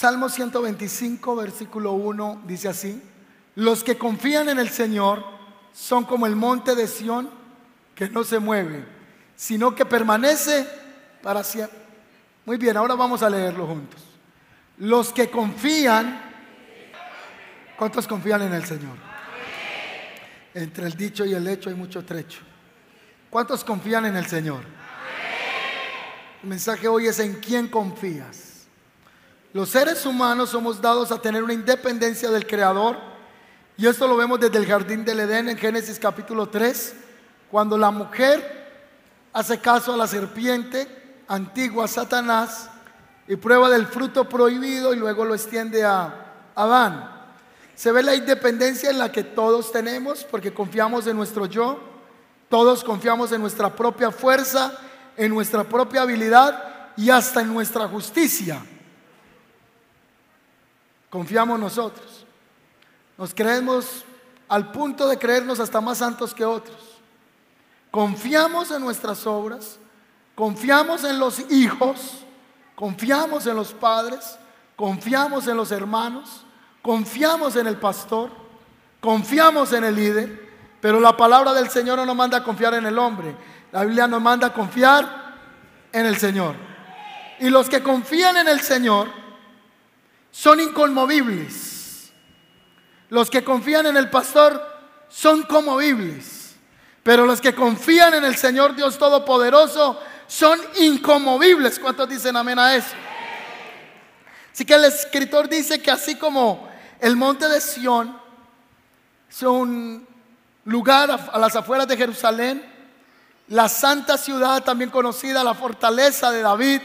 Salmo 125, versículo 1 dice así, los que confían en el Señor son como el monte de Sión que no se mueve, sino que permanece para siempre. Muy bien, ahora vamos a leerlo juntos. Los que confían, ¿cuántos confían en el Señor? Entre el dicho y el hecho hay mucho trecho. ¿Cuántos confían en el Señor? El mensaje hoy es en quién confías. Los seres humanos somos dados a tener una independencia del Creador. Y esto lo vemos desde el jardín del Edén en Génesis capítulo 3, cuando la mujer hace caso a la serpiente antigua, Satanás, y prueba del fruto prohibido y luego lo extiende a Adán. Se ve la independencia en la que todos tenemos porque confiamos en nuestro yo, todos confiamos en nuestra propia fuerza, en nuestra propia habilidad y hasta en nuestra justicia confiamos nosotros. Nos creemos al punto de creernos hasta más santos que otros. Confiamos en nuestras obras, confiamos en los hijos, confiamos en los padres, confiamos en los hermanos, confiamos en el pastor, confiamos en el líder, pero la palabra del Señor no nos manda a confiar en el hombre, la Biblia nos manda a confiar en el Señor. Y los que confían en el Señor son inconmovibles. Los que confían en el pastor son conmovibles. Pero los que confían en el Señor Dios Todopoderoso son inconmovibles. ¿Cuántos dicen amén a eso? Así que el escritor dice que así como el monte de Sión es un lugar a las afueras de Jerusalén, la santa ciudad también conocida, la fortaleza de David,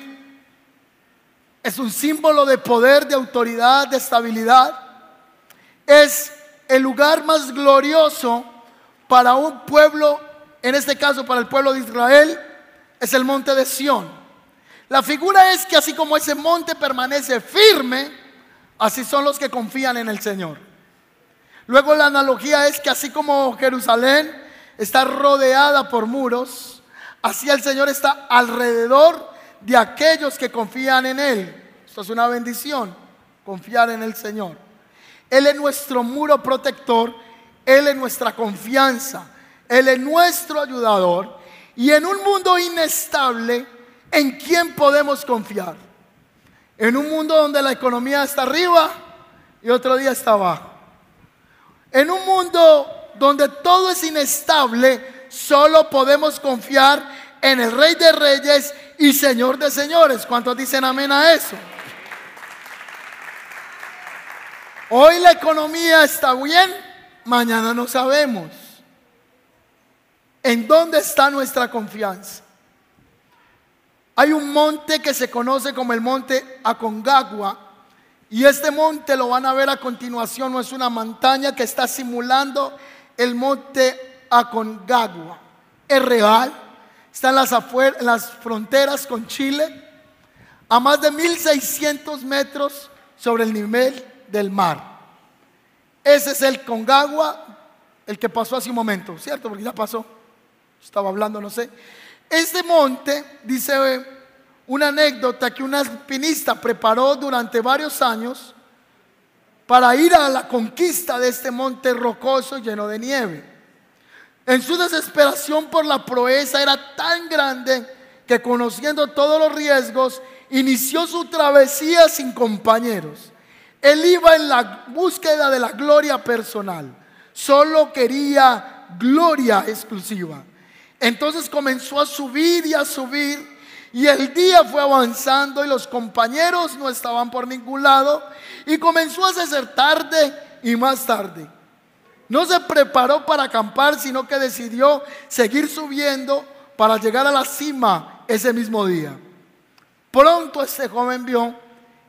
es un símbolo de poder, de autoridad, de estabilidad. Es el lugar más glorioso para un pueblo, en este caso para el pueblo de Israel, es el monte de Sión. La figura es que así como ese monte permanece firme, así son los que confían en el Señor. Luego la analogía es que así como Jerusalén está rodeada por muros, así el Señor está alrededor de aquellos que confían en Él. Esto es una bendición, confiar en el Señor. Él es nuestro muro protector, Él es nuestra confianza, Él es nuestro ayudador. Y en un mundo inestable, ¿en quién podemos confiar? En un mundo donde la economía está arriba y otro día está abajo. En un mundo donde todo es inestable, solo podemos confiar en el Rey de Reyes y Señor de señores. ¿Cuántos dicen amén a eso? Hoy la economía está bien, mañana no sabemos. ¿En dónde está nuestra confianza? Hay un monte que se conoce como el monte Aconcagua y este monte lo van a ver a continuación, no es una montaña que está simulando el monte Aconcagua. Es real, Está en las, las fronteras con Chile, a más de 1600 metros sobre el nivel del mar. Ese es el Congagua, el que pasó hace un momento, ¿cierto? Porque ya pasó. Estaba hablando, no sé. Este monte, dice una anécdota que un alpinista preparó durante varios años para ir a la conquista de este monte rocoso lleno de nieve. En su desesperación por la proeza era tan grande que conociendo todos los riesgos, inició su travesía sin compañeros. Él iba en la búsqueda de la gloria personal. Solo quería gloria exclusiva. Entonces comenzó a subir y a subir. Y el día fue avanzando y los compañeros no estaban por ningún lado. Y comenzó a hacer tarde y más tarde. No se preparó para acampar, sino que decidió seguir subiendo para llegar a la cima ese mismo día. Pronto este joven vio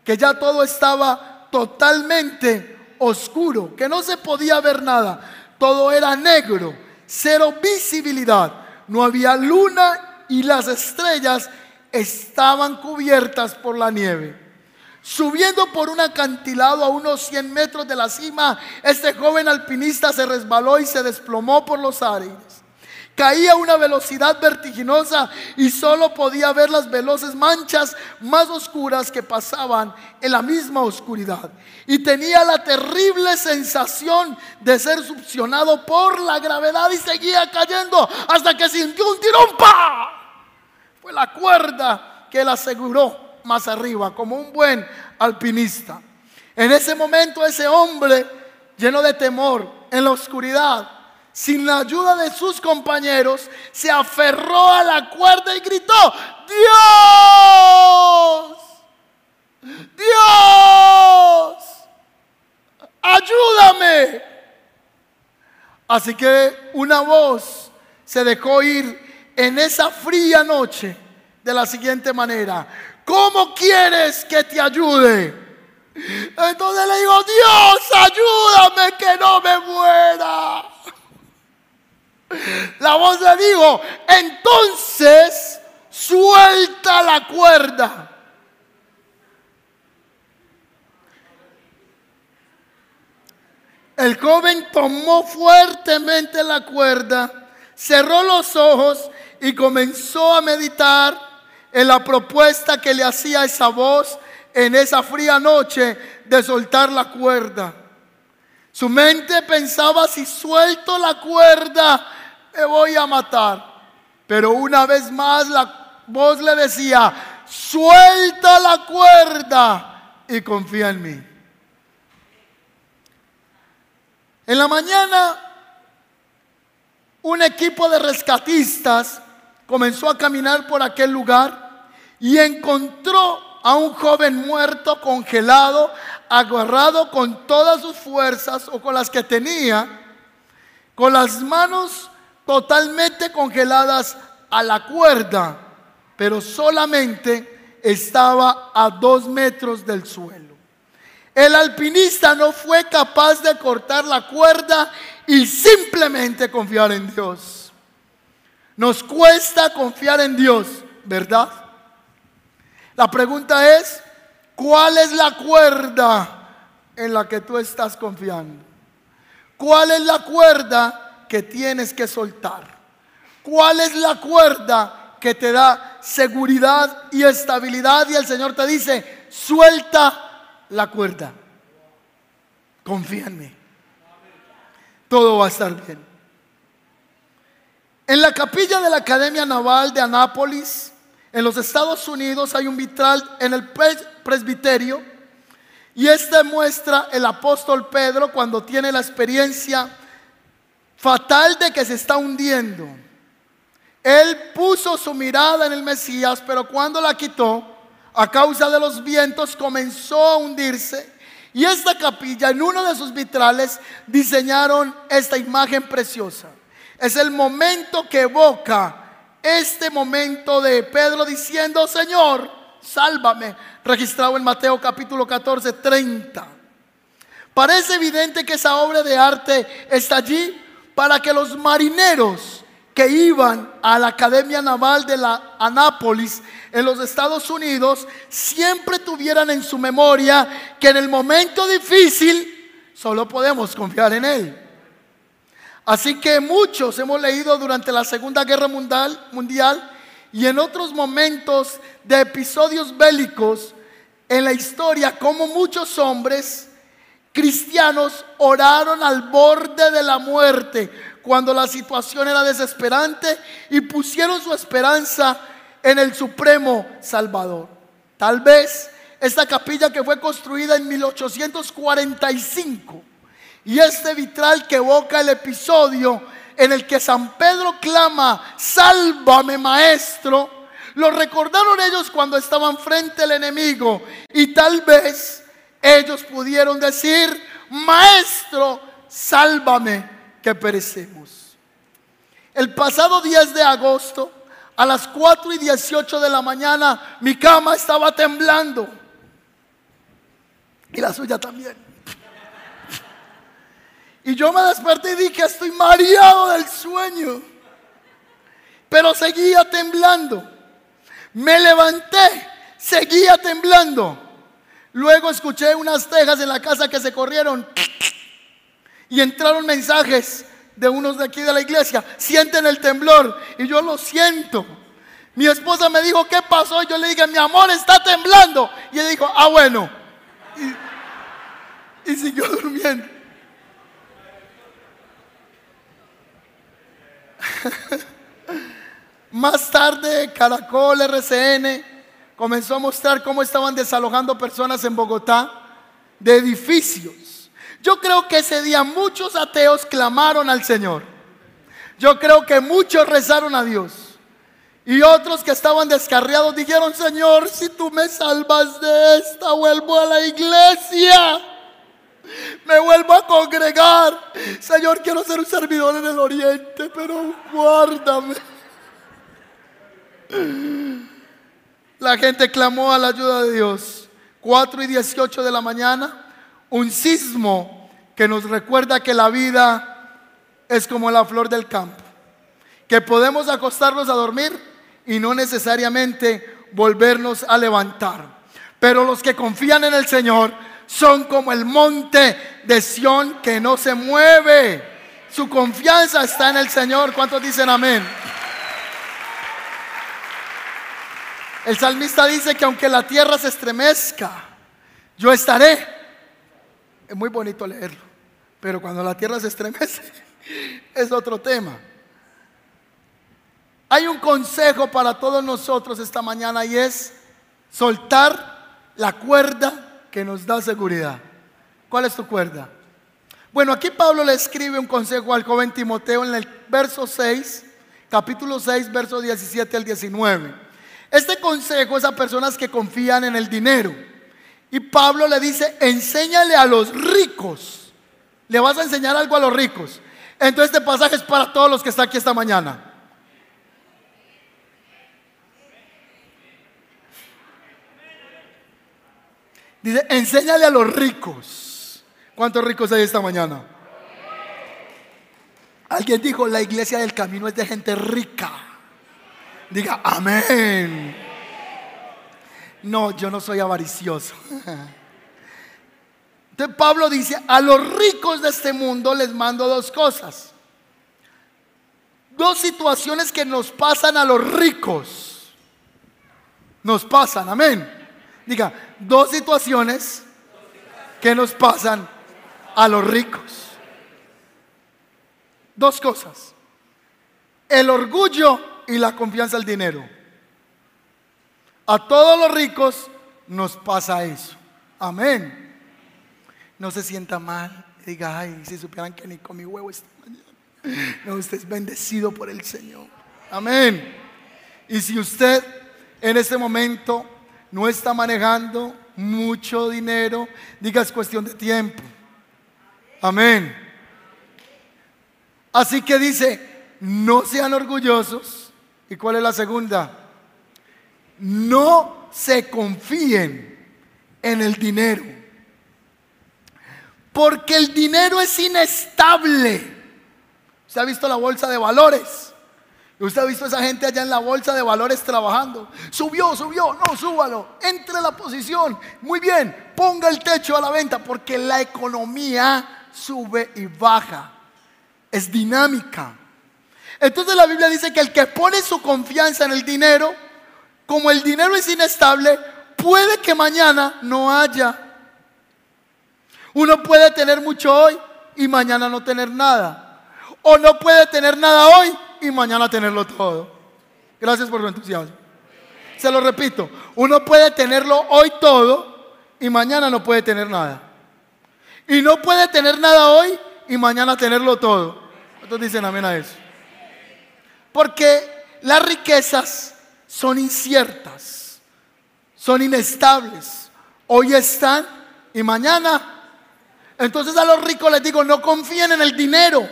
que ya todo estaba totalmente oscuro, que no se podía ver nada. Todo era negro, cero visibilidad. No había luna y las estrellas estaban cubiertas por la nieve. Subiendo por un acantilado a unos 100 metros de la cima, este joven alpinista se resbaló y se desplomó por los aires. Caía a una velocidad vertiginosa y solo podía ver las veloces manchas más oscuras que pasaban en la misma oscuridad. Y tenía la terrible sensación de ser succionado por la gravedad y seguía cayendo hasta que sintió un tirón. Fue la cuerda que la aseguró más arriba, como un buen alpinista. En ese momento ese hombre, lleno de temor, en la oscuridad, sin la ayuda de sus compañeros, se aferró a la cuerda y gritó, Dios, Dios, ayúdame. Así que una voz se dejó ir en esa fría noche de la siguiente manera. ¿Cómo quieres que te ayude? Entonces le digo, Dios, ayúdame que no me muera. La voz le dijo, entonces suelta la cuerda. El joven tomó fuertemente la cuerda, cerró los ojos y comenzó a meditar en la propuesta que le hacía esa voz en esa fría noche de soltar la cuerda. Su mente pensaba, si suelto la cuerda, me voy a matar. Pero una vez más la voz le decía, suelta la cuerda y confía en mí. En la mañana, un equipo de rescatistas comenzó a caminar por aquel lugar y encontró a un joven muerto, congelado, agarrado con todas sus fuerzas o con las que tenía, con las manos totalmente congeladas a la cuerda, pero solamente estaba a dos metros del suelo. El alpinista no fue capaz de cortar la cuerda y simplemente confiar en Dios. Nos cuesta confiar en Dios, ¿verdad? La pregunta es, ¿cuál es la cuerda en la que tú estás confiando? ¿Cuál es la cuerda que tienes que soltar? ¿Cuál es la cuerda que te da seguridad y estabilidad? Y el Señor te dice, suelta la cuerda. Confía en mí. Todo va a estar bien. En la capilla de la Academia Naval de Anápolis, en los Estados Unidos, hay un vitral en el presbiterio. Y este muestra el apóstol Pedro cuando tiene la experiencia fatal de que se está hundiendo. Él puso su mirada en el Mesías, pero cuando la quitó, a causa de los vientos, comenzó a hundirse. Y esta capilla, en uno de sus vitrales, diseñaron esta imagen preciosa. Es el momento que evoca este momento de Pedro diciendo, Señor, sálvame, registrado en Mateo capítulo 14, 30. Parece evidente que esa obra de arte está allí para que los marineros que iban a la Academia Naval de la Anápolis en los Estados Unidos siempre tuvieran en su memoria que en el momento difícil solo podemos confiar en Él. Así que muchos hemos leído durante la Segunda Guerra Mundial, mundial y en otros momentos de episodios bélicos en la historia como muchos hombres cristianos oraron al borde de la muerte cuando la situación era desesperante y pusieron su esperanza en el Supremo Salvador. Tal vez esta capilla que fue construida en 1845 y este vitral que evoca el episodio en el que San Pedro clama, sálvame maestro, lo recordaron ellos cuando estaban frente al enemigo y tal vez ellos pudieron decir, maestro, sálvame que perecemos. El pasado 10 de agosto, a las 4 y 18 de la mañana, mi cama estaba temblando. Y la suya también. Yo me desperté y dije, estoy mareado del sueño. Pero seguía temblando. Me levanté, seguía temblando. Luego escuché unas tejas en la casa que se corrieron y entraron mensajes de unos de aquí de la iglesia. Sienten el temblor y yo lo siento. Mi esposa me dijo, ¿qué pasó? Y yo le dije, mi amor está temblando. Y ella dijo, ah, bueno. Y, y siguió durmiendo. Más tarde, Caracol RCN comenzó a mostrar cómo estaban desalojando personas en Bogotá de edificios. Yo creo que ese día muchos ateos clamaron al Señor. Yo creo que muchos rezaron a Dios. Y otros que estaban descarriados dijeron, Señor, si tú me salvas de esta, vuelvo a la iglesia. Me vuelvo a congregar. Señor, quiero ser un servidor en el oriente, pero guárdame. La gente clamó a la ayuda de Dios. 4 y 18 de la mañana, un sismo que nos recuerda que la vida es como la flor del campo, que podemos acostarnos a dormir y no necesariamente volvernos a levantar. Pero los que confían en el Señor son como el monte de Sión que no se mueve. Su confianza está en el Señor. ¿Cuántos dicen amén? El salmista dice que aunque la tierra se estremezca, yo estaré. Es muy bonito leerlo, pero cuando la tierra se estremece es otro tema. Hay un consejo para todos nosotros esta mañana y es soltar la cuerda que nos da seguridad. ¿Cuál es tu cuerda? Bueno, aquí Pablo le escribe un consejo al joven Timoteo en el verso 6, capítulo 6, verso 17 al 19. Este consejo es a personas que confían en el dinero. Y Pablo le dice, enséñale a los ricos. Le vas a enseñar algo a los ricos. Entonces este pasaje es para todos los que están aquí esta mañana. Dice, enséñale a los ricos. ¿Cuántos ricos hay esta mañana? Alguien dijo, la iglesia del camino es de gente rica. Diga, amén. No, yo no soy avaricioso. Entonces Pablo dice, a los ricos de este mundo les mando dos cosas. Dos situaciones que nos pasan a los ricos. Nos pasan, amén. Diga, dos situaciones que nos pasan a los ricos. Dos cosas. El orgullo y la confianza al dinero. A todos los ricos nos pasa eso. Amén. No se sienta mal. Diga, ay, si supieran que ni con mi huevo esta mañana. No, usted es bendecido por el Señor. Amén. Y si usted en este momento no está manejando mucho dinero, diga es cuestión de tiempo. Amén. Así que dice, no sean orgullosos ¿Y cuál es la segunda? No se confíen en el dinero. Porque el dinero es inestable. ¿Usted ha visto la bolsa de valores? ¿Usted ha visto a esa gente allá en la bolsa de valores trabajando? Subió, subió, no, súbalo. Entre la posición. Muy bien, ponga el techo a la venta porque la economía sube y baja. Es dinámica. Entonces la Biblia dice que el que pone su confianza en el dinero, como el dinero es inestable, puede que mañana no haya. Uno puede tener mucho hoy y mañana no tener nada. O no puede tener nada hoy y mañana tenerlo todo. Gracias por su entusiasmo. Se lo repito, uno puede tenerlo hoy todo y mañana no puede tener nada. Y no puede tener nada hoy y mañana tenerlo todo. ¿Cuántos dicen amén a eso? Porque las riquezas son inciertas, son inestables. Hoy están y mañana. Entonces a los ricos les digo, no confíen en el dinero.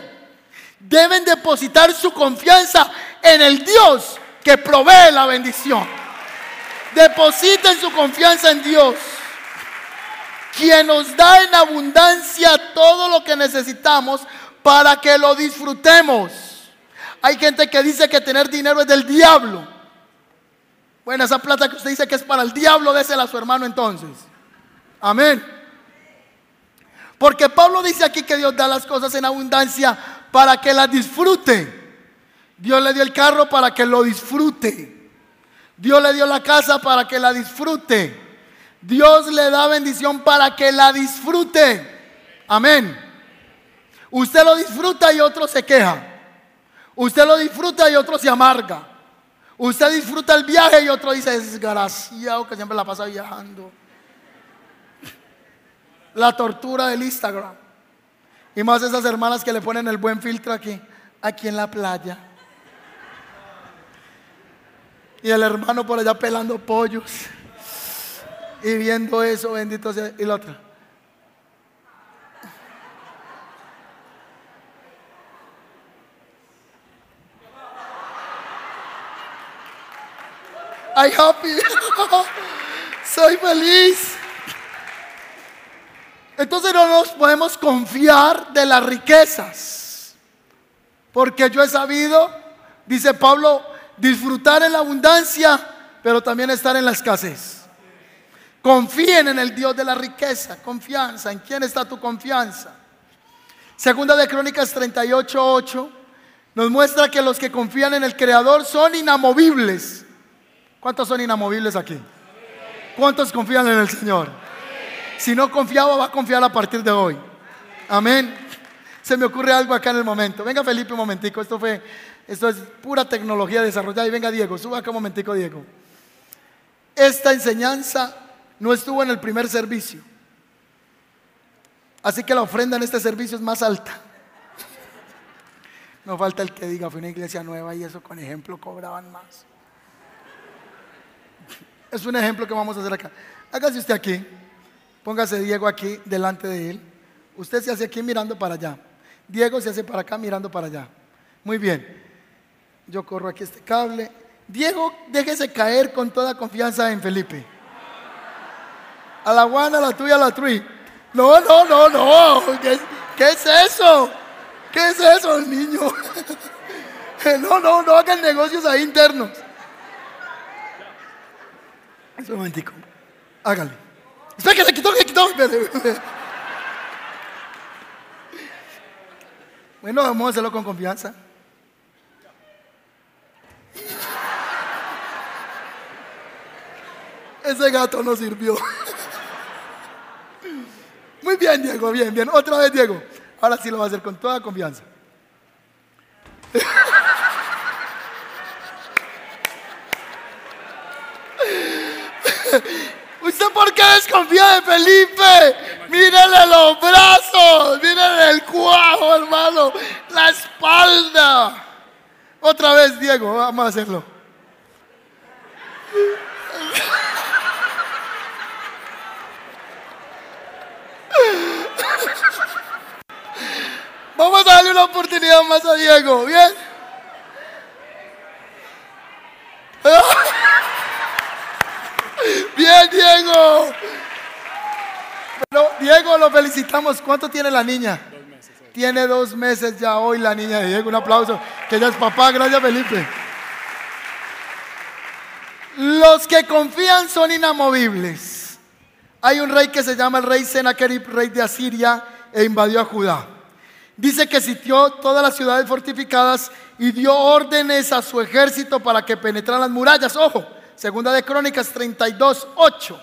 Deben depositar su confianza en el Dios que provee la bendición. Depositen su confianza en Dios. quien nos da en abundancia todo lo que necesitamos para que lo disfrutemos. Hay gente que dice que tener dinero es del diablo. Bueno, esa plata que usted dice que es para el diablo, désela a su hermano entonces. Amén. Porque Pablo dice aquí que Dios da las cosas en abundancia para que las disfrute. Dios le dio el carro para que lo disfrute. Dios le dio la casa para que la disfrute. Dios le da bendición para que la disfrute. Amén. Usted lo disfruta y otro se queja. Usted lo disfruta y otro se amarga. Usted disfruta el viaje y otro dice, desgraciado que siempre la pasa viajando. La tortura del Instagram. Y más esas hermanas que le ponen el buen filtro aquí, aquí en la playa. Y el hermano por allá pelando pollos. Y viendo eso, bendito sea. Y la otra. I happy. Soy feliz. Entonces no nos podemos confiar de las riquezas. Porque yo he sabido, dice Pablo, disfrutar en la abundancia, pero también estar en la escasez. Confíen en el Dios de la riqueza, confianza. ¿En quién está tu confianza? Segunda de Crónicas 38, 8 nos muestra que los que confían en el Creador son inamovibles. ¿Cuántos son inamovibles aquí? ¿Cuántos confían en el Señor? Si no confiaba, va a confiar a partir de hoy. Amén. Se me ocurre algo acá en el momento. Venga Felipe un momentico. Esto fue, esto es pura tecnología desarrollada. Y venga Diego, suba acá un momentico Diego. Esta enseñanza no estuvo en el primer servicio. Así que la ofrenda en este servicio es más alta. No falta el que diga, fue una iglesia nueva y eso con ejemplo cobraban más. Es un ejemplo que vamos a hacer acá. Hágase usted aquí. Póngase Diego aquí delante de él. Usted se hace aquí mirando para allá. Diego se hace para acá mirando para allá. Muy bien. Yo corro aquí este cable. Diego, déjese caer con toda confianza en Felipe. A la guana, a la tuya, a la trui. No, no, no, no. ¿Qué, ¿Qué, es eso? ¿Qué es eso, niño? No, no, no hagan negocios ahí internos. Un momentico. Hágale. Espera que se quitó, se quitó. Bueno, vamos a hacerlo con confianza. Ese gato no sirvió. Muy bien, Diego, bien, bien. Otra vez, Diego. Ahora sí lo va a hacer con toda confianza. ¿Usted por qué desconfía de Felipe? Mírele los brazos, mírele el cuajo, hermano, la espalda. Otra vez, Diego, vamos a hacerlo. Vamos a darle una oportunidad más a Diego, ¿bien? Bien, Diego. Pero, Diego, lo felicitamos. ¿Cuánto tiene la niña? Dos meses. Tiene dos meses ya hoy la niña de Diego. Un aplauso. Que ella es papá. Gracias, Felipe. Los que confían son inamovibles. Hay un rey que se llama el rey Sennacherib, rey de Asiria, e invadió a Judá. Dice que sitió todas las ciudades fortificadas y dio órdenes a su ejército para que penetraran las murallas. Ojo, Segunda de Crónicas 32, 8,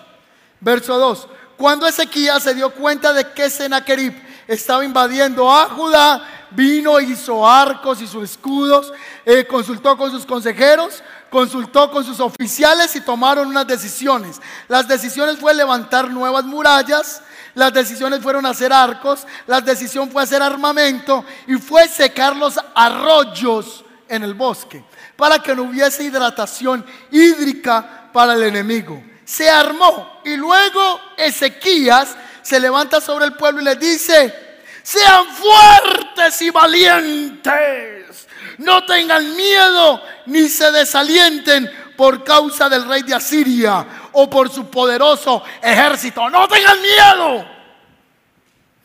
verso 2. Cuando Ezequías se dio cuenta de que Sennacherib estaba invadiendo a Judá, vino, hizo arcos y sus escudos, eh, consultó con sus consejeros, consultó con sus oficiales y tomaron unas decisiones. Las decisiones fue levantar nuevas murallas, las decisiones fueron hacer arcos, la decisión fue hacer armamento y fue secar los arroyos en el bosque para que no hubiese hidratación hídrica para el enemigo. Se armó y luego Ezequías se levanta sobre el pueblo y le dice, sean fuertes y valientes, no tengan miedo ni se desalienten por causa del rey de Asiria o por su poderoso ejército. No tengan miedo.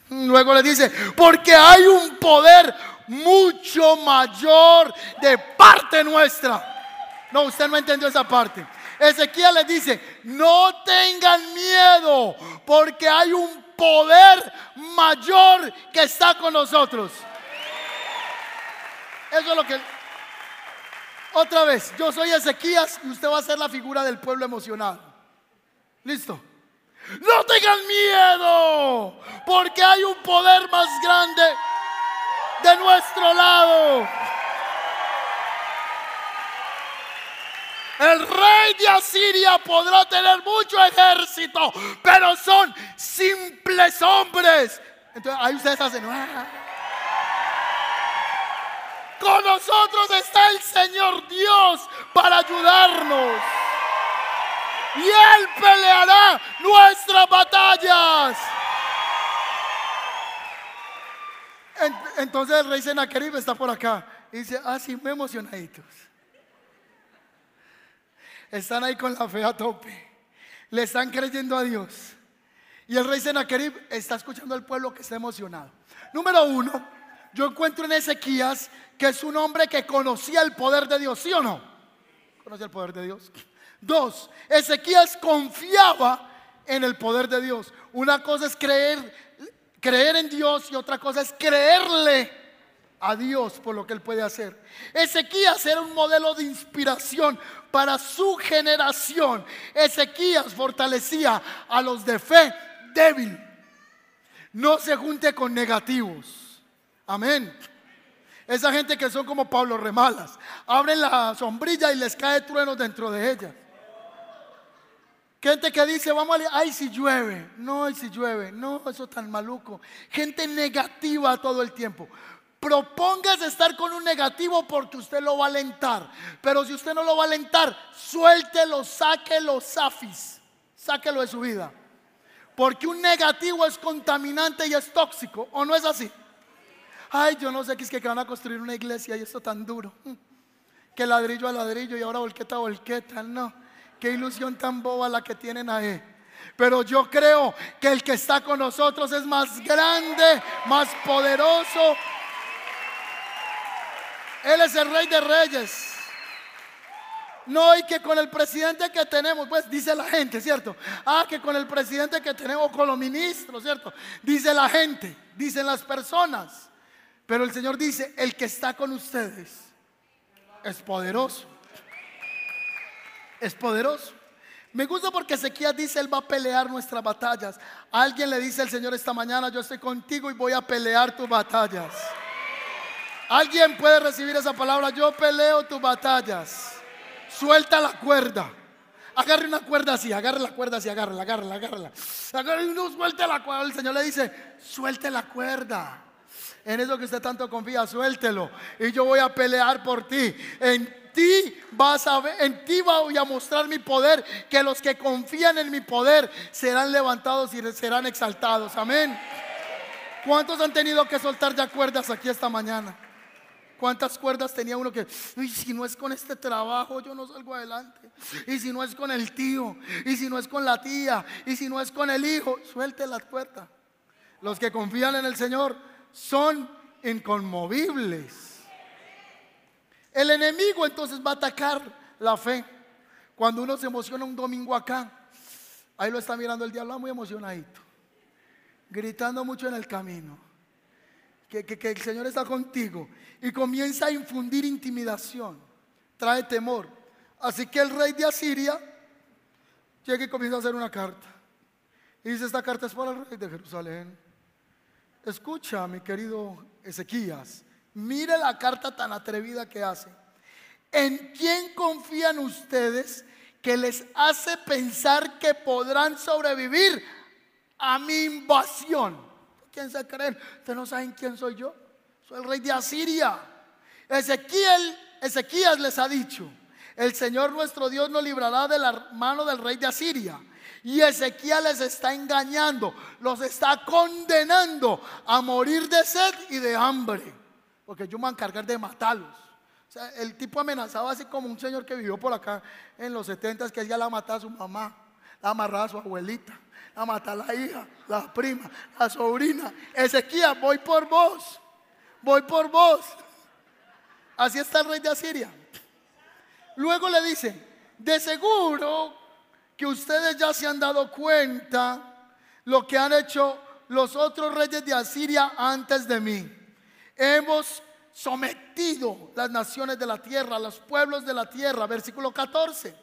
Luego le dice, porque hay un poder mucho mayor de parte nuestra. No, usted no entendió esa parte. Ezequiel le dice, no tengan miedo, porque hay un poder mayor que está con nosotros. Eso es lo que... Otra vez, yo soy Ezequías y usted va a ser la figura del pueblo emocionado. ¿Listo? No tengan miedo, porque hay un poder más grande de nuestro lado. El rey de Asiria podrá tener mucho ejército, pero son simples hombres. Entonces ahí ustedes hacen. Ah". Con nosotros está el Señor Dios para ayudarnos. Y Él peleará nuestras batallas. Entonces el rey Senaquerib está por acá. Y dice, ah, sí, muy emocionaditos. Están ahí con la fe a tope. Le están creyendo a Dios. Y el rey Senaquerib está escuchando al pueblo que está emocionado. Número uno, yo encuentro en Ezequías que es un hombre que conocía el poder de Dios, ¿sí o no? ¿Conocía el poder de Dios? Dos, Ezequías confiaba en el poder de Dios. Una cosa es creer, creer en Dios y otra cosa es creerle a Dios por lo que él puede hacer. Ezequías era un modelo de inspiración para su generación. Ezequías fortalecía a los de fe débil. No se junte con negativos. Amén. Esa gente que son como Pablo Remalas. Abren la sombrilla y les cae trueno dentro de ella. Gente que dice, vamos a... Ay, si llueve. No, ay, si llueve. No, eso es tan maluco. Gente negativa todo el tiempo. Propóngase estar con un negativo porque usted lo va a alentar. Pero si usted no lo va a alentar, suéltelo, sáquelo, safis. Sáquelo de su vida. Porque un negativo es contaminante y es tóxico. ¿O no es así? Ay, yo no sé qué es que van a construir una iglesia y esto tan duro. Que ladrillo a ladrillo y ahora volqueta a volqueta. No, qué ilusión tan boba la que tienen ahí. Pero yo creo que el que está con nosotros es más grande, más poderoso, él es el rey de reyes. No, y que con el presidente que tenemos, pues dice la gente, ¿cierto? Ah, que con el presidente que tenemos, con los ministros, ¿cierto? Dice la gente, dicen las personas. Pero el Señor dice, el que está con ustedes es poderoso. Es poderoso. Me gusta porque Ezequiel dice, Él va a pelear nuestras batallas. Alguien le dice al Señor esta mañana, yo estoy contigo y voy a pelear tus batallas. Alguien puede recibir esa palabra. Yo peleo tus batallas. Suelta la cuerda. Agarre una cuerda así, agarre la cuerda así, agárrala, agárrala, agárrala. Agarre y no suelte la cuerda. El Señor le dice, suelte la cuerda. En eso que usted tanto confía, suéltelo. Y yo voy a pelear por ti. En ti vas a ver, en ti voy a mostrar mi poder. Que los que confían en mi poder serán levantados y serán exaltados. Amén. ¿Cuántos han tenido que soltar ya cuerdas aquí esta mañana? ¿Cuántas cuerdas tenía uno que, si no es con este trabajo, yo no salgo adelante? Y si no es con el tío, y si no es con la tía, y si no es con el hijo, suelte la cuerda. Los que confían en el Señor son inconmovibles. El enemigo entonces va a atacar la fe. Cuando uno se emociona un domingo acá, ahí lo está mirando el diablo muy emocionadito, gritando mucho en el camino que, el Señor está contigo y comienza a infundir intimidación, trae temor. Así que el rey de Asiria llega y comienza a hacer una carta. Y dice, esta carta es para el rey de Jerusalén. Escucha, mi querido Ezequías, mire la carta tan atrevida que hace. ¿En quién confían ustedes que les hace pensar que podrán sobrevivir a mi invasión? ¿Quién se creen? Ustedes no saben quién soy yo. Soy el rey de Asiria. Ezequiel, Ezequías les ha dicho, el Señor nuestro Dios nos librará de la mano del rey de Asiria. Y Ezequiel les está engañando, los está condenando a morir de sed y de hambre. Porque yo me voy a encargar de matarlos. O sea, el tipo amenazaba así como un señor que vivió por acá en los 70 que ya la mataba a su mamá, la amarraba a su abuelita, la mataba a la hija, la prima, la sobrina. Ezequiel, voy por vos, voy por vos. Así está el rey de Asiria. Luego le dice, de seguro que ustedes ya se han dado cuenta lo que han hecho los otros reyes de Asiria antes de mí. Hemos sometido las naciones de la tierra, los pueblos de la tierra. Versículo 14.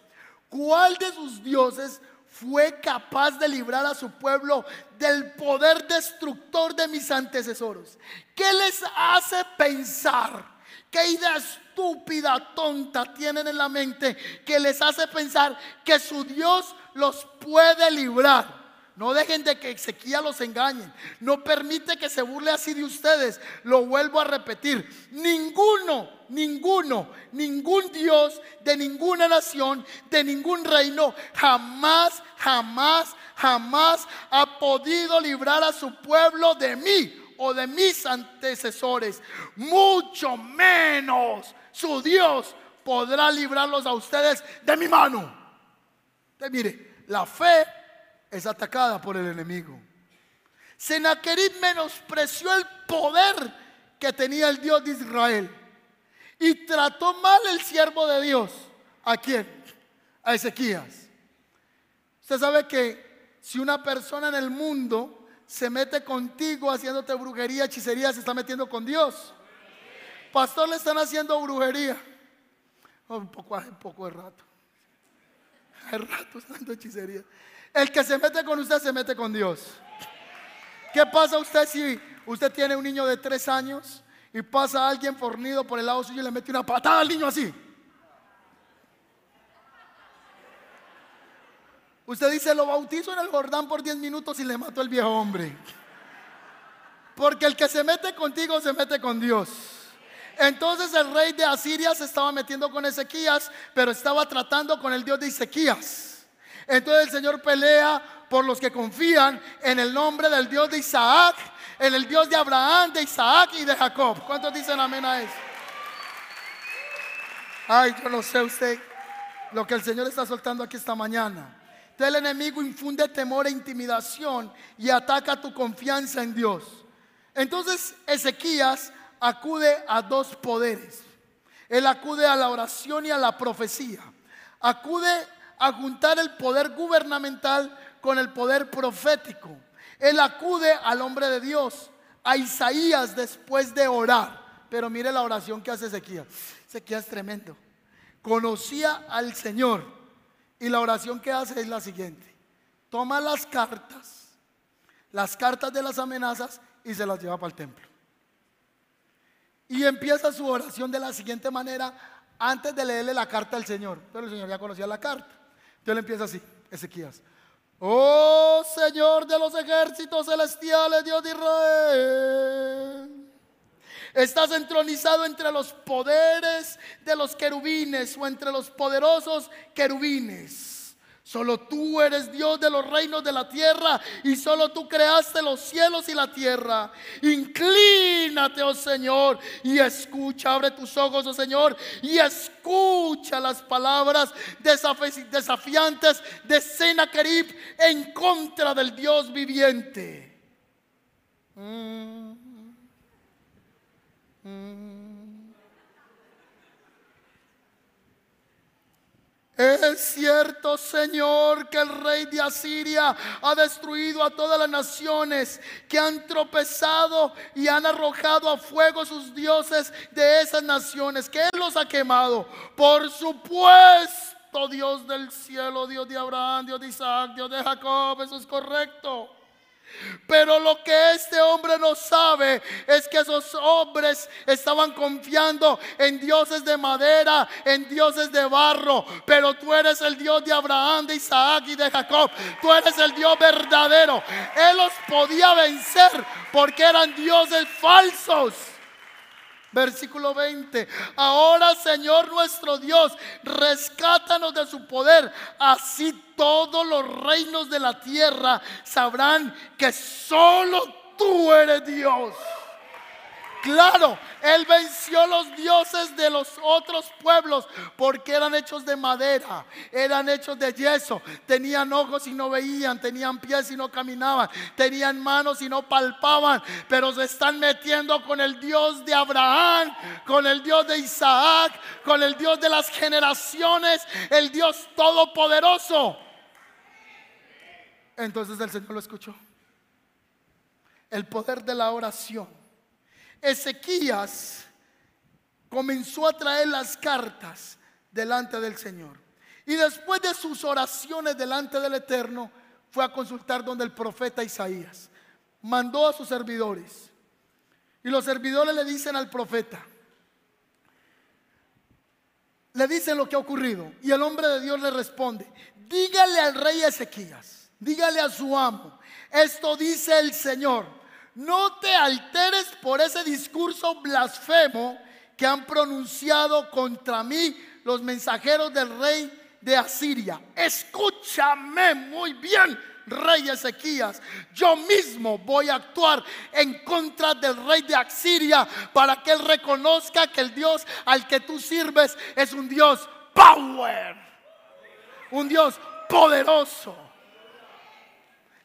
¿Cuál de sus dioses fue capaz de librar a su pueblo del poder destructor de mis antecesores? ¿Qué les hace pensar? ¿Qué idea estúpida, tonta tienen en la mente que les hace pensar que su Dios los puede librar? No dejen de que Ezequiel los engañen. No permite que se burle así de ustedes. Lo vuelvo a repetir. Ninguno, ninguno, ningún Dios de ninguna nación, de ningún reino, jamás, jamás, jamás ha podido librar a su pueblo de mí o de mis antecesores. Mucho menos su Dios podrá librarlos a ustedes de mi mano. Mire, la fe es atacada por el enemigo. Senaquerib menospreció el poder que tenía el Dios de Israel y trató mal el siervo de Dios. ¿A quién? A Ezequías. Usted sabe que si una persona en el mundo se mete contigo haciéndote brujería, hechicería, se está metiendo con Dios. Pastor, le están haciendo brujería. Oh, un poco, un poco de rato. Hay rato haciendo hechicería. El que se mete con usted se mete con Dios. ¿Qué pasa usted si usted tiene un niño de tres años y pasa alguien fornido por el lado suyo y le mete una patada al niño así? Usted dice, lo bautizo en el Jordán por 10 minutos y le mató al viejo hombre. Porque el que se mete contigo se mete con Dios. Entonces el rey de Asiria se estaba metiendo con Ezequías, pero estaba tratando con el Dios de Ezequías. Entonces el Señor pelea por los que confían en el nombre del Dios de Isaac, en el Dios de Abraham, de Isaac y de Jacob. ¿Cuántos dicen amén a eso? Ay, yo no sé usted lo que el Señor está soltando aquí esta mañana. Entonces el enemigo infunde temor e intimidación y ataca tu confianza en Dios. Entonces Ezequías acude a dos poderes. Él acude a la oración y a la profecía. Acude a juntar el poder gubernamental con el poder profético. Él acude al hombre de Dios, a Isaías después de orar. Pero mire la oración que hace Ezequiel. Ezequiel es tremendo. Conocía al Señor. Y la oración que hace es la siguiente. Toma las cartas, las cartas de las amenazas y se las lleva para el templo. Y empieza su oración de la siguiente manera antes de leerle la carta al Señor. Pero el Señor ya conocía la carta. Entonces le empieza así, Ezequías. Oh Señor de los ejércitos celestiales, Dios de Israel. Estás entronizado entre los poderes de los querubines o entre los poderosos querubines. Solo tú eres Dios de los reinos de la tierra y solo tú creaste los cielos y la tierra. Inclínate, oh Señor, y escucha, abre tus ojos, oh Señor, y escucha las palabras desafiantes de Sennacherib en contra del Dios viviente. Mm. Es cierto, Señor, que el rey de Asiria ha destruido a todas las naciones que han tropezado y han arrojado a fuego sus dioses de esas naciones, que Él los ha quemado. Por supuesto, Dios del cielo, Dios de Abraham, Dios de Isaac, Dios de Jacob, eso es correcto. Pero lo que este hombre no sabe es que esos hombres estaban confiando en dioses de madera, en dioses de barro. Pero tú eres el Dios de Abraham, de Isaac y de Jacob. Tú eres el Dios verdadero. Él los podía vencer porque eran dioses falsos. Versículo 20. Ahora, Señor nuestro Dios, rescátanos de su poder. Así todos los reinos de la tierra sabrán que solo tú eres Dios. Claro, él venció los dioses de los otros pueblos porque eran hechos de madera, eran hechos de yeso, tenían ojos y no veían, tenían pies y no caminaban, tenían manos y no palpaban, pero se están metiendo con el Dios de Abraham, con el Dios de Isaac, con el Dios de las generaciones, el Dios todopoderoso. Entonces el Señor lo escuchó. El poder de la oración Ezequías comenzó a traer las cartas delante del Señor. Y después de sus oraciones delante del Eterno, fue a consultar donde el profeta Isaías. Mandó a sus servidores. Y los servidores le dicen al profeta, le dicen lo que ha ocurrido. Y el hombre de Dios le responde, dígale al rey Ezequías, dígale a su amo, esto dice el Señor no te alteres por ese discurso blasfemo que han pronunciado contra mí los mensajeros del rey de Asiria. Escúchame muy bien, rey Ezequías. Yo mismo voy a actuar en contra del rey de Asiria para que él reconozca que el Dios al que tú sirves es un Dios power. Un Dios poderoso.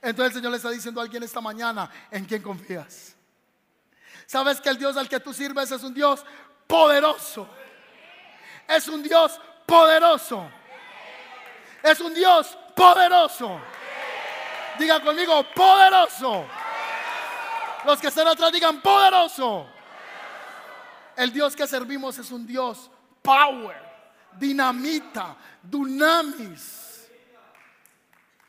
Entonces el Señor le está diciendo a alguien esta mañana, ¿en quién confías? ¿Sabes que el Dios al que tú sirves es un Dios poderoso? Es un Dios poderoso. Es un Dios poderoso. Diga conmigo, poderoso. Los que están atrás digan, poderoso. El Dios que servimos es un Dios power, dinamita, dunamis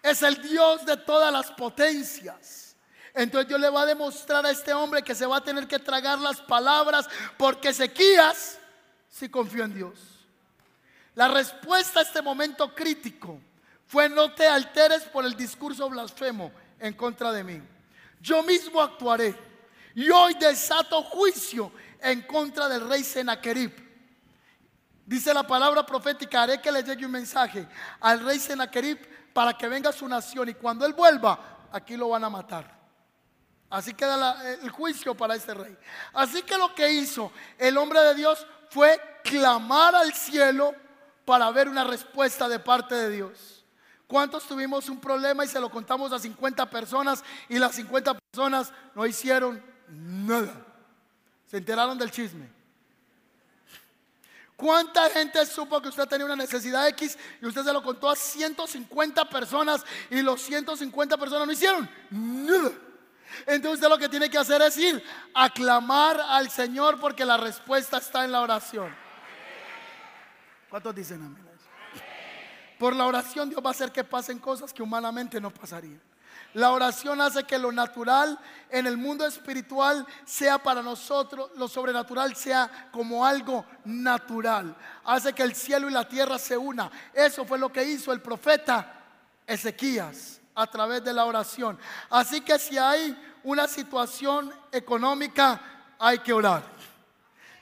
es el Dios de todas las potencias. Entonces Dios le va a demostrar a este hombre que se va a tener que tragar las palabras porque Ezequías sí confió en Dios. La respuesta a este momento crítico fue no te alteres por el discurso blasfemo en contra de mí. Yo mismo actuaré y hoy desato juicio en contra del rey Senaquerib. Dice la palabra profética, haré que le llegue un mensaje al rey Senaquerib para que venga su nación y cuando él vuelva, aquí lo van a matar. Así queda el juicio para este rey. Así que lo que hizo el hombre de Dios fue clamar al cielo para ver una respuesta de parte de Dios. ¿Cuántos tuvimos un problema y se lo contamos a 50 personas y las 50 personas no hicieron nada? Se enteraron del chisme. ¿Cuánta gente supo que usted tenía una necesidad X y usted se lo contó a 150 personas y los 150 personas no hicieron nada? Entonces usted lo que tiene que hacer es ir a clamar al Señor porque la respuesta está en la oración. ¿Cuántos dicen amén? Por la oración Dios va a hacer que pasen cosas que humanamente no pasarían. La oración hace que lo natural en el mundo espiritual sea para nosotros, lo sobrenatural sea como algo natural. Hace que el cielo y la tierra se una. Eso fue lo que hizo el profeta Ezequías a través de la oración. Así que si hay una situación económica, hay que orar.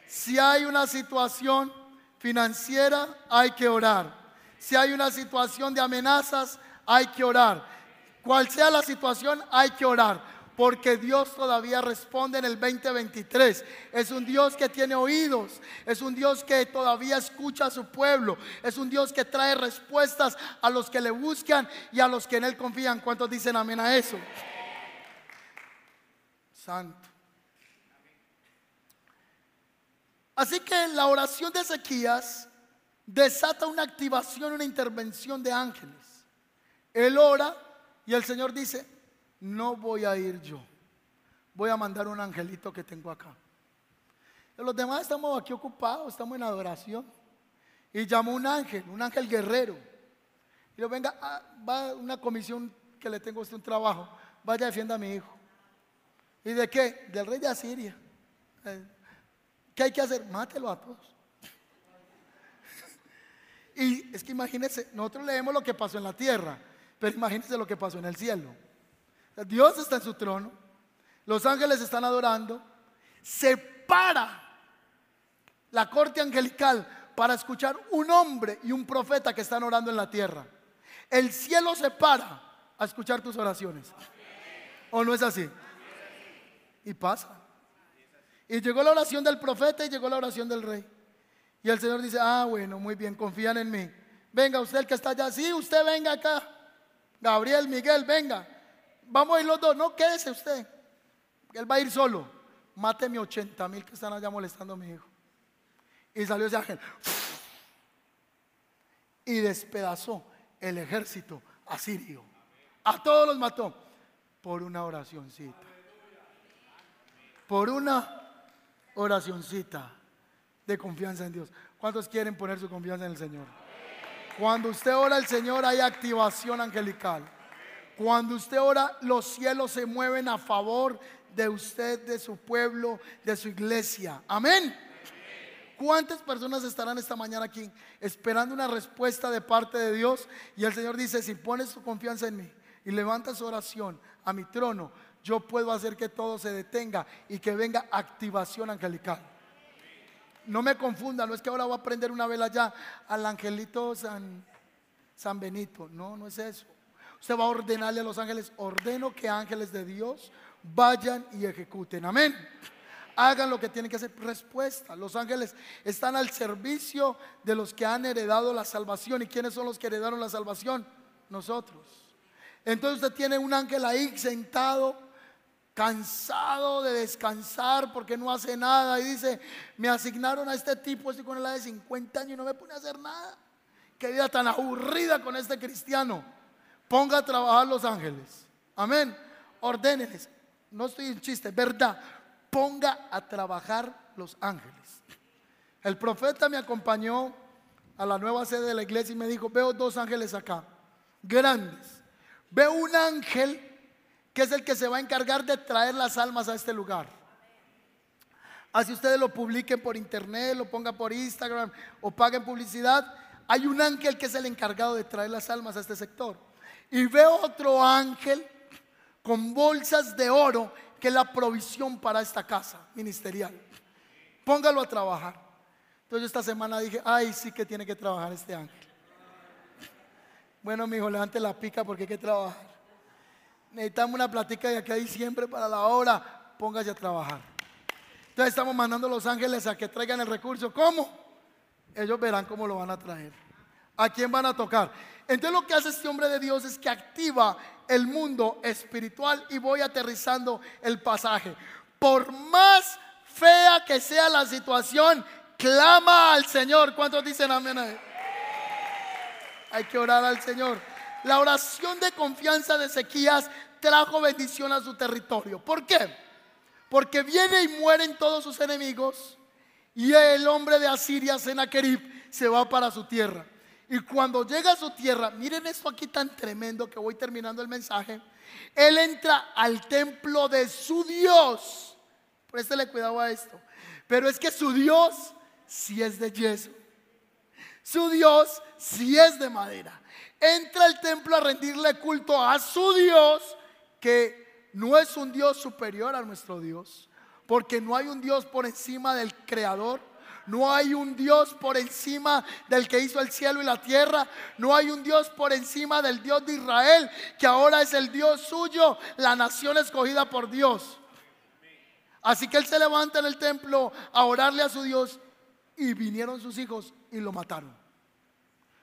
Si hay una situación financiera, hay que orar. Si hay una situación de amenazas, hay que orar. Cual sea la situación, hay que orar. Porque Dios todavía responde en el 2023. Es un Dios que tiene oídos. Es un Dios que todavía escucha a su pueblo. Es un Dios que trae respuestas a los que le buscan y a los que en Él confían. ¿Cuántos dicen amén a eso? Santo. Así que la oración de Ezequías desata una activación, una intervención de ángeles. Él ora y el Señor dice, no voy a ir yo, voy a mandar un angelito que tengo acá. los demás estamos aquí ocupados, estamos en adoración. Y llamó un ángel, un ángel guerrero. Y le venga, ah, va una comisión que le tengo a usted un trabajo, vaya defienda a mi hijo. ¿Y de qué? Del rey de Asiria. Eh, ¿Qué hay que hacer? Mátelo a todos. y es que imagínense, nosotros leemos lo que pasó en la tierra. Pero imagínense lo que pasó en el cielo. Dios está en su trono, los ángeles están adorando, se para la corte angelical para escuchar un hombre y un profeta que están orando en la tierra. El cielo se para a escuchar tus oraciones. ¿O no es así? Y pasa. Y llegó la oración del profeta y llegó la oración del rey. Y el Señor dice, ah, bueno, muy bien, confían en mí. Venga, usted el que está allá, sí, usted venga acá. Gabriel, Miguel, venga. Vamos a ir los dos, no quédese usted. Él va a ir solo. Máteme 80 mil que están allá molestando a mi hijo. Y salió ese ángel. Y despedazó el ejército asirio. A todos los mató. Por una oracioncita. Por una oracioncita de confianza en Dios. ¿Cuántos quieren poner su confianza en el Señor? Cuando usted ora al Señor hay activación angelical. Cuando usted ora, los cielos se mueven a favor de usted, de su pueblo, de su iglesia. Amén. ¿Cuántas personas estarán esta mañana aquí esperando una respuesta de parte de Dios? Y el Señor dice, si pones tu confianza en mí y levantas oración a mi trono, yo puedo hacer que todo se detenga y que venga activación angelical. No me confunda, no es que ahora voy a prender una vela ya al angelito San, San Benito. No, no es eso. Usted va a ordenarle a los ángeles, ordeno que ángeles de Dios vayan y ejecuten. Amén. Hagan lo que tienen que hacer. Respuesta. Los ángeles están al servicio de los que han heredado la salvación. ¿Y quiénes son los que heredaron la salvación? Nosotros. Entonces usted tiene un ángel ahí sentado cansado de descansar porque no hace nada y dice, me asignaron a este tipo, estoy con la de 50 años y no me pone a hacer nada. Qué vida tan aburrida con este cristiano. Ponga a trabajar los ángeles. Amén. Ordéneles. No estoy en chiste, verdad. Ponga a trabajar los ángeles. El profeta me acompañó a la nueva sede de la iglesia y me dijo, veo dos ángeles acá, grandes. Veo un ángel que es el que se va a encargar de traer las almas a este lugar. Así ustedes lo publiquen por internet, lo pongan por Instagram o paguen publicidad. Hay un ángel que es el encargado de traer las almas a este sector. Y veo otro ángel con bolsas de oro que es la provisión para esta casa ministerial. Póngalo a trabajar. Entonces esta semana dije, ay, sí que tiene que trabajar este ángel. Bueno, mi hijo, levante la pica porque hay que trabajar necesitamos una plática de aquí a diciembre para la obra, póngase a trabajar. Entonces estamos mandando a los ángeles a que traigan el recurso. ¿Cómo? Ellos verán cómo lo van a traer. ¿A quién van a tocar? Entonces lo que hace este hombre de Dios es que activa el mundo espiritual y voy aterrizando el pasaje. Por más fea que sea la situación, clama al Señor. ¿Cuántos dicen amén? Hay que orar al Señor. La oración de confianza de Ezequías trajo bendición a su territorio. ¿Por qué? Porque viene y mueren todos sus enemigos y el hombre de Asiria, Senaquerib, se va para su tierra. Y cuando llega a su tierra, miren esto aquí tan tremendo que voy terminando el mensaje. Él entra al templo de su Dios. Préstele cuidado a esto. Pero es que su Dios sí es de yeso. Su Dios sí es de madera entra al templo a rendirle culto a su Dios, que no es un Dios superior a nuestro Dios, porque no hay un Dios por encima del Creador. No hay un Dios por encima del que hizo el cielo y la tierra. No hay un Dios por encima del Dios de Israel, que ahora es el Dios suyo, la nación escogida por Dios. Así que él se levanta en el templo a orarle a su Dios y vinieron sus hijos y lo mataron.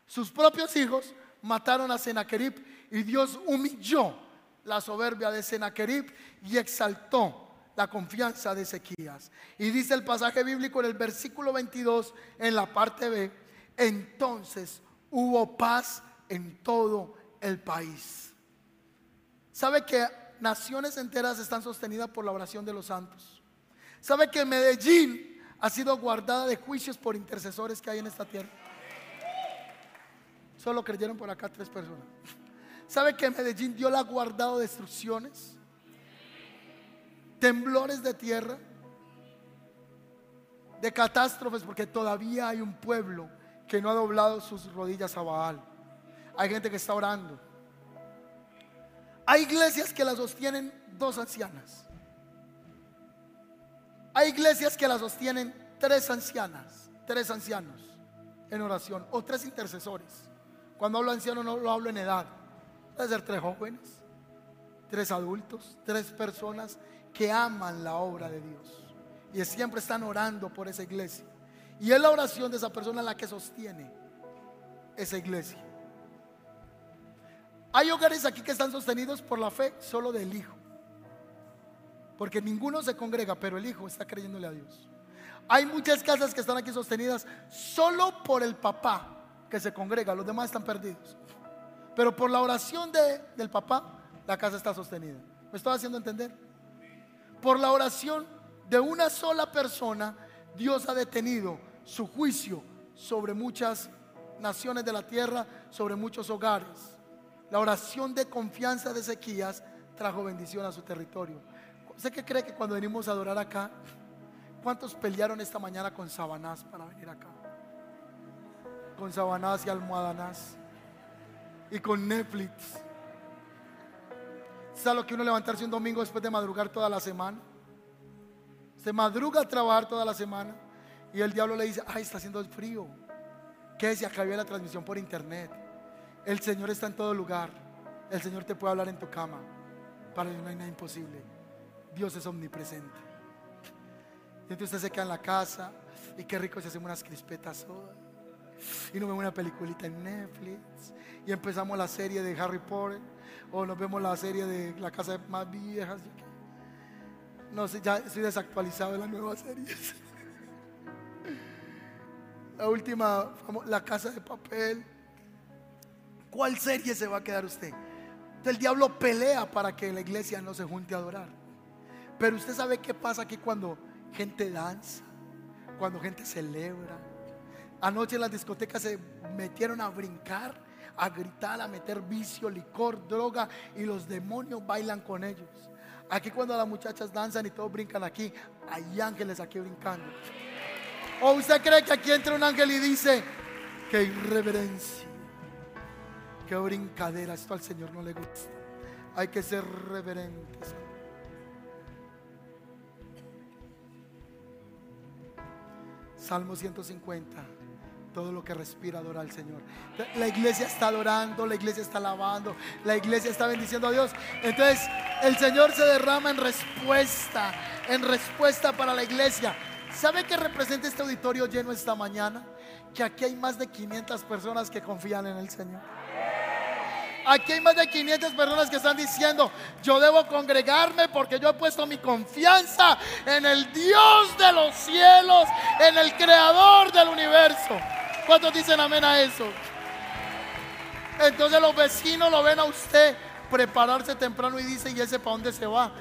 Sus propios hijos mataron a Sennacherib y Dios humilló la soberbia de Sennacherib y exaltó la confianza de Ezequías. Y dice el pasaje bíblico en el versículo 22 en la parte B, entonces hubo paz en todo el país. ¿Sabe que naciones enteras están sostenidas por la oración de los santos? ¿Sabe que Medellín ha sido guardada de juicios por intercesores que hay en esta tierra? Solo creyeron por acá tres personas. ¿Sabe que Medellín Dios la guardado destrucciones? Temblores de tierra, de catástrofes, porque todavía hay un pueblo que no ha doblado sus rodillas a Baal. Hay gente que está orando. Hay iglesias que la sostienen dos ancianas. Hay iglesias que la sostienen tres ancianas, tres ancianos en oración o tres intercesores. Cuando hablo anciano no lo hablo en edad. Puede ser tres jóvenes, tres adultos, tres personas que aman la obra de Dios y siempre están orando por esa iglesia. Y es la oración de esa persona la que sostiene esa iglesia. Hay hogares aquí que están sostenidos por la fe solo del Hijo. Porque ninguno se congrega, pero el Hijo está creyéndole a Dios. Hay muchas casas que están aquí sostenidas solo por el papá que se congrega, los demás están perdidos. Pero por la oración de, del papá, la casa está sostenida. ¿Me estoy haciendo entender? Por la oración de una sola persona, Dios ha detenido su juicio sobre muchas naciones de la tierra, sobre muchos hogares. La oración de confianza de Ezequías trajo bendición a su territorio. ¿Usted qué cree que cuando venimos a adorar acá, cuántos pelearon esta mañana con sabanás para venir acá? Con sabanás y almohadanás. Y con Netflix. ¿Sabe lo que uno levantarse un domingo después de madrugar toda la semana? Se madruga a trabajar toda la semana y el diablo le dice, ay, está haciendo frío. Que si acabó la transmisión por internet. El Señor está en todo lugar. El Señor te puede hablar en tu cama. Para él no hay nada imposible. Dios es omnipresente. Y entonces usted se queda en la casa y qué rico si hacemos unas crispetas Y nos vemos una peliculita en Netflix. Y empezamos la serie de Harry Potter. O nos vemos la serie de la casa más viejas. No sé, ya estoy desactualizado de las nuevas series. La última, la casa de papel. ¿Cuál serie se va a quedar usted? El diablo pelea para que la iglesia no se junte a adorar. Pero usted sabe qué pasa aquí cuando gente danza, cuando gente celebra. Anoche en las discotecas se metieron a brincar, a gritar, a meter vicio, licor, droga y los demonios bailan con ellos. Aquí cuando las muchachas danzan y todos brincan aquí, hay ángeles aquí brincando. ¿O usted cree que aquí entra un ángel y dice, que irreverencia, que brincadera, esto al Señor no le gusta. Hay que ser reverentes. Salmo 150. Todo lo que respira adora al Señor. La iglesia está adorando, la iglesia está alabando, la iglesia está bendiciendo a Dios. Entonces el Señor se derrama en respuesta, en respuesta para la iglesia. ¿Sabe qué representa este auditorio lleno esta mañana? Que aquí hay más de 500 personas que confían en el Señor. Aquí hay más de 500 personas que están diciendo, yo debo congregarme porque yo he puesto mi confianza en el Dios de los cielos, en el creador del universo. ¿Cuántos dicen amén a eso? Entonces los vecinos lo ven a usted prepararse temprano y dicen, ¿y ese para dónde se va?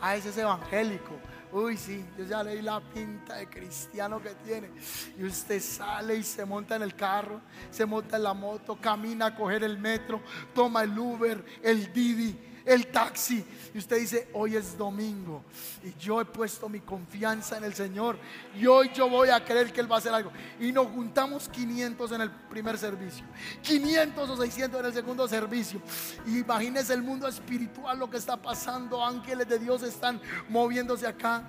Ah, ese es evangélico. Uy, sí, yo ya leí la pinta de cristiano que tiene. Y usted sale y se monta en el carro, se monta en la moto, camina a coger el metro, toma el Uber, el Didi el taxi. Y usted dice, hoy es domingo y yo he puesto mi confianza en el Señor y hoy yo voy a creer que Él va a hacer algo. Y nos juntamos 500 en el primer servicio, 500 o 600 en el segundo servicio. Imagínese el mundo espiritual, lo que está pasando. Ángeles de Dios están moviéndose acá.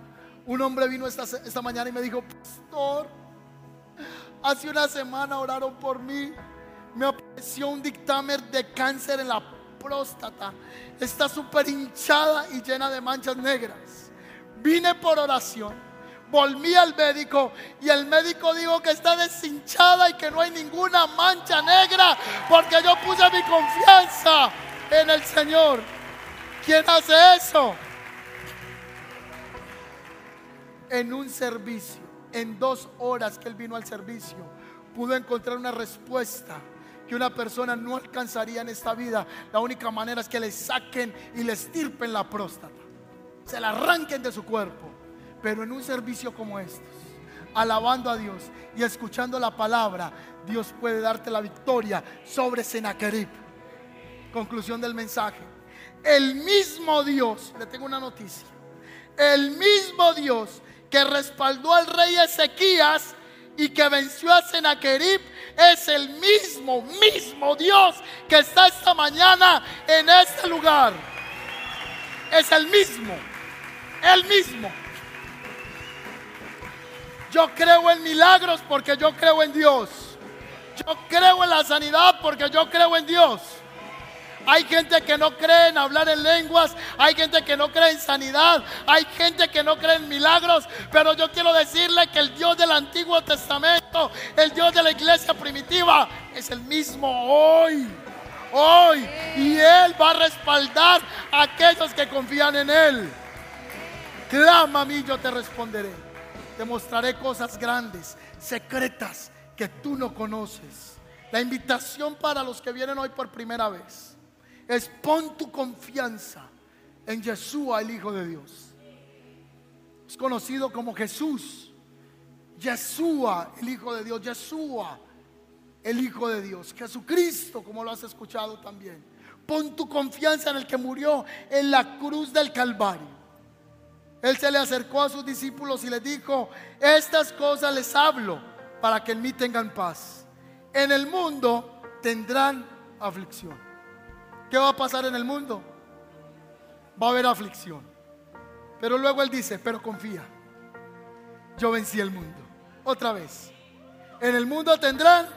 Un hombre vino esta, esta mañana y me dijo, pastor, hace una semana oraron por mí. Me apareció un dictamen de cáncer en la próstata está súper hinchada y llena de manchas negras. Vine por oración, volví al médico y el médico dijo que está deshinchada y que no hay ninguna mancha negra porque yo puse mi confianza en el Señor. ¿Quién hace eso? En un servicio, en dos horas que él vino al servicio, pudo encontrar una respuesta que una persona no alcanzaría en esta vida, la única manera es que le saquen y le estirpen la próstata, se la arranquen de su cuerpo. Pero en un servicio como este, alabando a Dios y escuchando la palabra, Dios puede darte la victoria sobre Sennacherib. Conclusión del mensaje. El mismo Dios, le tengo una noticia. El mismo Dios que respaldó al rey Ezequías y que venció a Sennacherib es el mismo, mismo Dios que está esta mañana en este lugar. Es el mismo, el mismo. Yo creo en milagros porque yo creo en Dios. Yo creo en la sanidad porque yo creo en Dios. Hay gente que no cree en hablar en lenguas, hay gente que no cree en sanidad, hay gente que no cree en milagros, pero yo quiero decirle que el Dios del Antiguo Testamento, el Dios de la iglesia primitiva, es el mismo hoy. Hoy. Y Él va a respaldar a aquellos que confían en Él. Clama a mí, yo te responderé. Te mostraré cosas grandes, secretas, que tú no conoces. La invitación para los que vienen hoy por primera vez es pon tu confianza en Yeshua, el Hijo de Dios. Es conocido como Jesús. Yeshua, el Hijo de Dios. Yeshua, el Hijo de Dios. Jesucristo, como lo has escuchado también. Pon tu confianza en el que murió en la cruz del Calvario. Él se le acercó a sus discípulos y les dijo, estas cosas les hablo para que en mí tengan paz. En el mundo tendrán aflicción. ¿Qué va a pasar en el mundo? Va a haber aflicción. Pero luego él dice, pero confía. Yo vencí el mundo. Otra vez. En el mundo tendrán,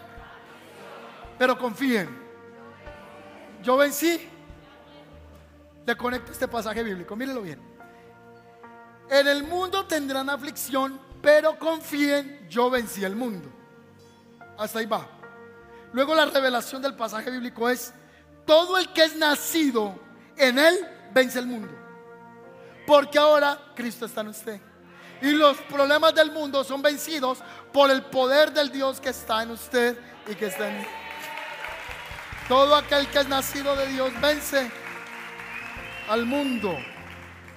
pero confíen. Yo vencí. Le conecto este pasaje bíblico. Mírenlo bien. En el mundo tendrán aflicción, pero confíen, yo vencí el mundo. Hasta ahí va. Luego la revelación del pasaje bíblico es, todo el que es nacido en él vence el mundo. Porque ahora Cristo está en usted. Y los problemas del mundo son vencidos por el poder del Dios que está en usted y que está en mí. Todo aquel que es nacido de Dios vence al mundo.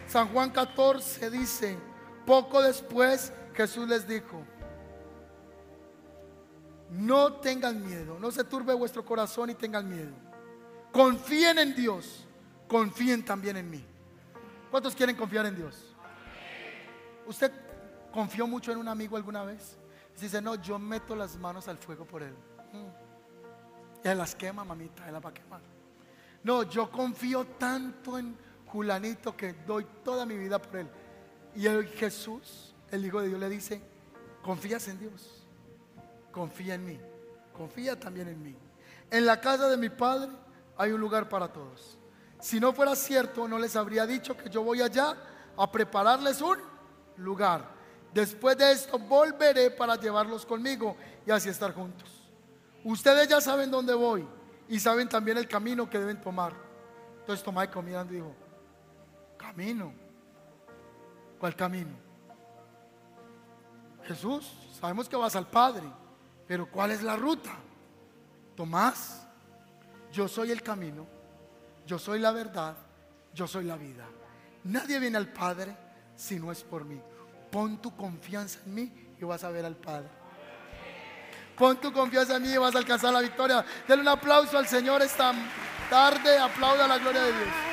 San Juan 14 dice, poco después Jesús les dijo, no tengan miedo, no se turbe vuestro corazón y tengan miedo. Confíen en Dios, confíen también en mí. ¿Cuántos quieren confiar en Dios? ¿Usted confió mucho en un amigo alguna vez? dice, no, yo meto las manos al fuego por él. Mm. Y él las quema, mamita, él las va a quemar. No, yo confío tanto en Julanito que doy toda mi vida por él. Y el Jesús el Hijo de Dios le dice, confías en Dios, confía en mí, confía también en mí. En la casa de mi Padre hay un lugar para todos. Si no fuera cierto, no les habría dicho que yo voy allá a prepararles un lugar. Después de esto volveré para llevarlos conmigo y así estar juntos. Ustedes ya saben dónde voy y saben también el camino que deben tomar. Entonces Tomás comiendo y dijo, camino. ¿Cuál camino? Jesús, sabemos que vas al Padre, pero ¿cuál es la ruta? Tomás, yo soy el camino, yo soy la verdad, yo soy la vida. Nadie viene al Padre si no es por mí. Pon tu confianza en mí y vas a ver al Padre. Pon tu confianza en mí y vas a alcanzar la victoria. Denle un aplauso al Señor esta tarde. Aplauda la gloria de Dios.